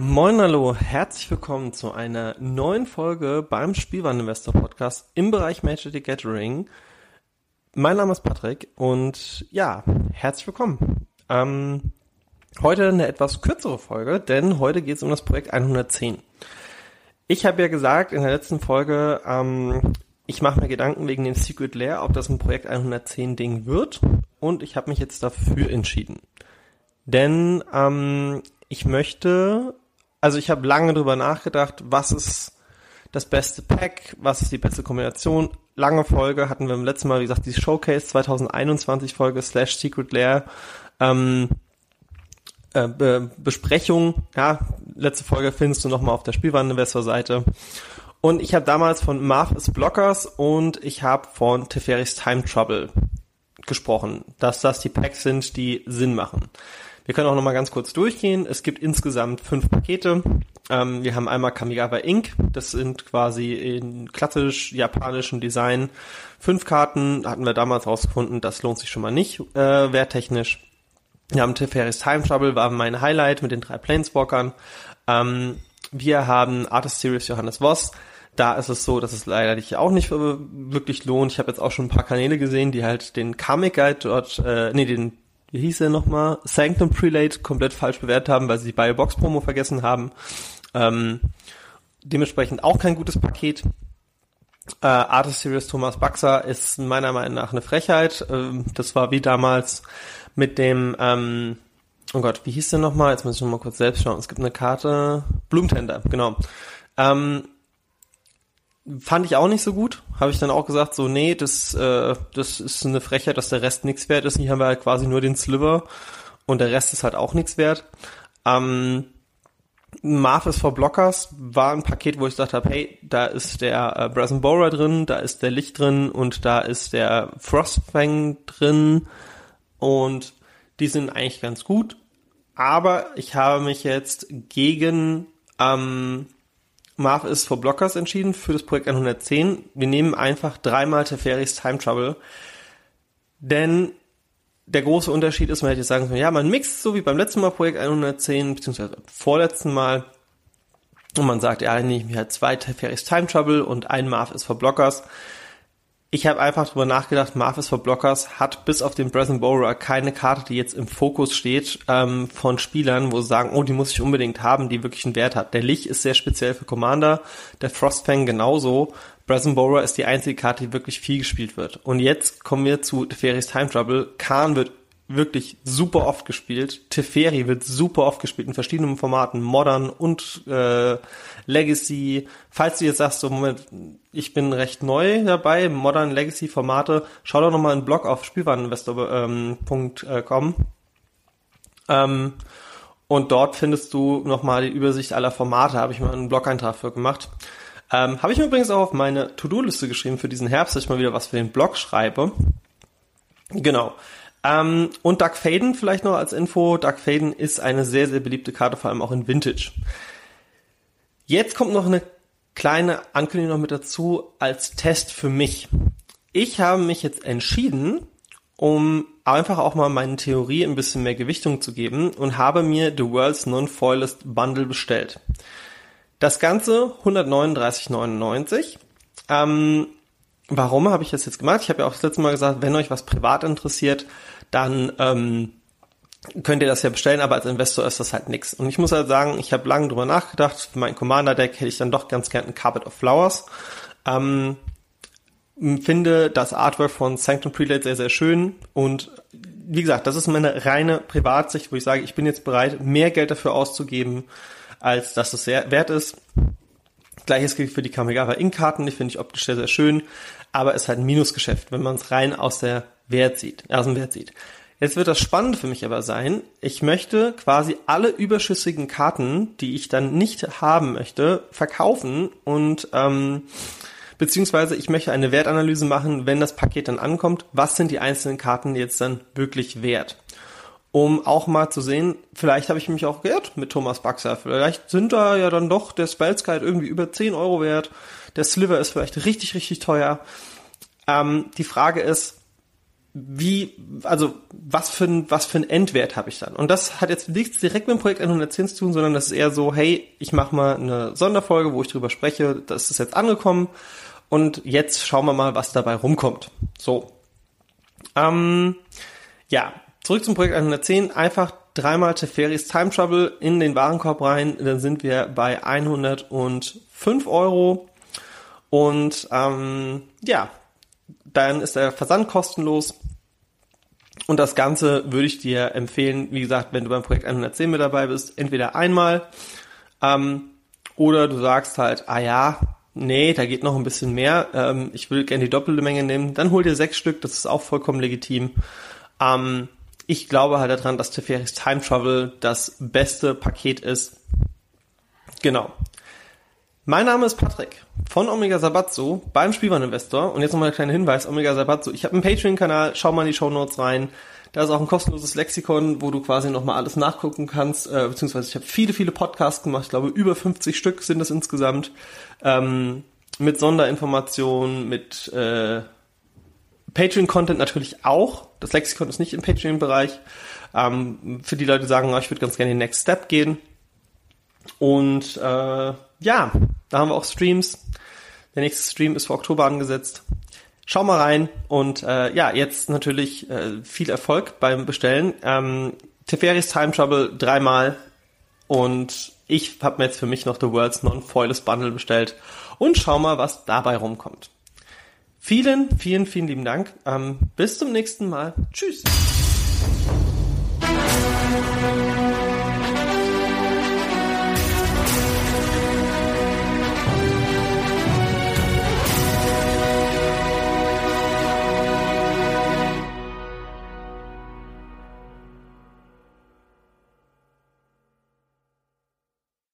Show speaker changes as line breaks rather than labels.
Moin, hallo, herzlich willkommen zu einer neuen Folge beim Spielwareninvestor Podcast im Bereich Magic the Gathering. Mein Name ist Patrick und ja, herzlich willkommen. Ähm, heute eine etwas kürzere Folge, denn heute geht es um das Projekt 110. Ich habe ja gesagt in der letzten Folge, ähm, ich mache mir Gedanken wegen dem Secret Lair, ob das ein Projekt 110 Ding wird und ich habe mich jetzt dafür entschieden. Denn ähm, ich möchte also ich habe lange drüber nachgedacht, was ist das beste Pack, was ist die beste Kombination. Lange Folge hatten wir im letzten Mal, wie gesagt, die Showcase 2021 Folge slash Secret Lair ähm, äh, Be Besprechung. Ja, letzte Folge findest du nochmal auf der Spielwareninvestor-Seite. Und ich habe damals von Marvis Blockers und ich habe von Teferis Time Trouble gesprochen, dass das die Packs sind, die Sinn machen. Wir können auch nochmal ganz kurz durchgehen. Es gibt insgesamt fünf Pakete. Ähm, wir haben einmal Kamigawa Ink. Das sind quasi in klassisch japanischem Design fünf Karten. Hatten wir damals rausgefunden, das lohnt sich schon mal nicht äh, werttechnisch. Wir haben Teferis Time Trouble, war mein Highlight mit den drei Planeswalkern. Ähm, wir haben Artist Series Johannes Voss. Da ist es so, dass es leider nicht auch nicht wirklich lohnt. Ich habe jetzt auch schon ein paar Kanäle gesehen, die halt den Comic Guide dort, äh, nee, den wie hieß er nochmal, Sanctum Prelate komplett falsch bewertet haben, weil sie die Bio-Box-Promo vergessen haben. Ähm, dementsprechend auch kein gutes Paket. Äh, Artist Series Thomas Baxer ist meiner Meinung nach eine Frechheit. Ähm, das war wie damals mit dem, ähm, oh Gott, wie hieß der nochmal? Jetzt muss ich nochmal kurz selbst schauen. Es gibt eine Karte. Blumentender, genau. Ähm, fand ich auch nicht so gut. Habe ich dann auch gesagt, so, nee, das, äh, das ist eine Frechheit, dass der Rest nichts wert ist. Hier haben wir halt quasi nur den Sliver und der Rest ist halt auch nichts wert. Ähm, Marvis for Blockers war ein Paket, wo ich gesagt habe, hey, da ist der äh, Brazen Borer drin, da ist der Licht drin und da ist der Frostfang drin und die sind eigentlich ganz gut. Aber ich habe mich jetzt gegen ähm, Marv ist for Blockers entschieden für das Projekt 110. Wir nehmen einfach dreimal Teferis Time Trouble. Denn der große Unterschied ist, man hätte sagen können, ja, man mixt so wie beim letzten Mal Projekt 110, beziehungsweise vorletzten Mal. Und man sagt, ja, nehme ich mir halt zwei Teferis Time Trouble und ein Marv ist for Blockers. Ich habe einfach drüber nachgedacht, Marvis for Blockers hat bis auf den Breath Borer keine Karte, die jetzt im Fokus steht, ähm, von Spielern, wo sie sagen, oh, die muss ich unbedingt haben, die wirklich einen Wert hat. Der Lich ist sehr speziell für Commander, der Frostfang genauso. Breath Borer ist die einzige Karte, die wirklich viel gespielt wird. Und jetzt kommen wir zu Teferis Time Trouble. Khan wird wirklich super oft gespielt. Teferi wird super oft gespielt in verschiedenen Formaten, Modern und äh, Legacy. Falls du jetzt sagst, so Moment, ich bin recht neu dabei, Modern Legacy Formate, schau doch nochmal einen Blog auf spielwareninvestor.com. Ähm, ähm, und dort findest du nochmal die Übersicht aller Formate, habe ich mal einen Blog-Eintrag für gemacht. Ähm, habe ich mir übrigens auch auf meine To-Do-Liste geschrieben für diesen Herbst, dass ich mal wieder was für den Blog schreibe. Genau. Ähm, und Doug Faden vielleicht noch als Info. Doug Faden ist eine sehr, sehr beliebte Karte, vor allem auch in Vintage. Jetzt kommt noch eine kleine Ankündigung noch mit dazu als Test für mich. Ich habe mich jetzt entschieden, um einfach auch mal meine Theorie ein bisschen mehr Gewichtung zu geben und habe mir The World's Non-Foilest Bundle bestellt. Das Ganze 139,99. Ähm, warum habe ich das jetzt gemacht? Ich habe ja auch das letzte Mal gesagt, wenn euch was privat interessiert, dann ähm, könnt ihr das ja bestellen, aber als Investor ist das halt nix. Und ich muss halt sagen, ich habe lange drüber nachgedacht. Für mein Commander-Deck hätte ich dann doch ganz gern ein Carpet of Flowers. Ähm, finde das Artwork von Sanctum Prelate sehr, sehr schön und wie gesagt, das ist meine reine Privatsicht, wo ich sage, ich bin jetzt bereit, mehr Geld dafür auszugeben, als dass es sehr wert ist. Gleiches gilt für die Kamigawa Ink-Karten, die finde ich optisch sehr, sehr schön, aber ist halt ein Minusgeschäft, wenn man es rein aus der Wert sieht, aus dem Wert sieht. Jetzt wird das Spannende für mich aber sein, ich möchte quasi alle überschüssigen Karten, die ich dann nicht haben möchte, verkaufen und ähm, beziehungsweise ich möchte eine Wertanalyse machen, wenn das Paket dann ankommt, was sind die einzelnen Karten jetzt dann wirklich wert? Um auch mal zu sehen, vielleicht habe ich mich auch geirrt mit Thomas Baxer. Vielleicht sind da ja dann doch der Spellskite irgendwie über 10 Euro wert. Der Sliver ist vielleicht richtig, richtig teuer. Ähm, die Frage ist, wie, also was für ein, was für ein Endwert habe ich dann? Und das hat jetzt nichts direkt mit dem Projekt 110 zu tun, sondern das ist eher so, hey, ich mache mal eine Sonderfolge, wo ich drüber spreche, das ist jetzt angekommen und jetzt schauen wir mal, was dabei rumkommt. So. Ähm, ja, zurück zum Projekt 110, einfach dreimal Teferis Time Trouble in den Warenkorb rein, dann sind wir bei 105 Euro und ähm, ja, dann ist der Versand kostenlos. Und das Ganze würde ich dir empfehlen, wie gesagt, wenn du beim Projekt 110 mit dabei bist, entweder einmal ähm, oder du sagst halt, ah ja, nee, da geht noch ein bisschen mehr, ähm, ich will gerne die doppelte Menge nehmen, dann hol dir sechs Stück, das ist auch vollkommen legitim. Ähm, ich glaube halt daran, dass Teferis Time Travel das beste Paket ist. Genau. Mein Name ist Patrick von Omega Sabatso beim Spielwareninvestor. Und jetzt nochmal ein kleiner Hinweis, Omega Sabatso. Ich habe einen Patreon-Kanal, schau mal in die Show Notes rein. Da ist auch ein kostenloses Lexikon, wo du quasi nochmal alles nachgucken kannst. Äh, beziehungsweise ich habe viele, viele Podcasts gemacht. Ich glaube, über 50 Stück sind es insgesamt. Ähm, mit Sonderinformationen, mit äh, Patreon-Content natürlich auch. Das Lexikon ist nicht im Patreon-Bereich. Ähm, für die Leute, sagen, ich würde ganz gerne den Next Step gehen. Und äh, ja, da haben wir auch Streams. Der nächste Stream ist für Oktober angesetzt. schau mal rein und äh, ja, jetzt natürlich äh, viel Erfolg beim Bestellen. Ähm, Teferis Time Trouble dreimal und ich habe mir jetzt für mich noch The World's Non-Foilest Bundle bestellt und schau mal, was dabei rumkommt. Vielen, vielen, vielen lieben Dank. Ähm, bis zum nächsten Mal. Tschüss.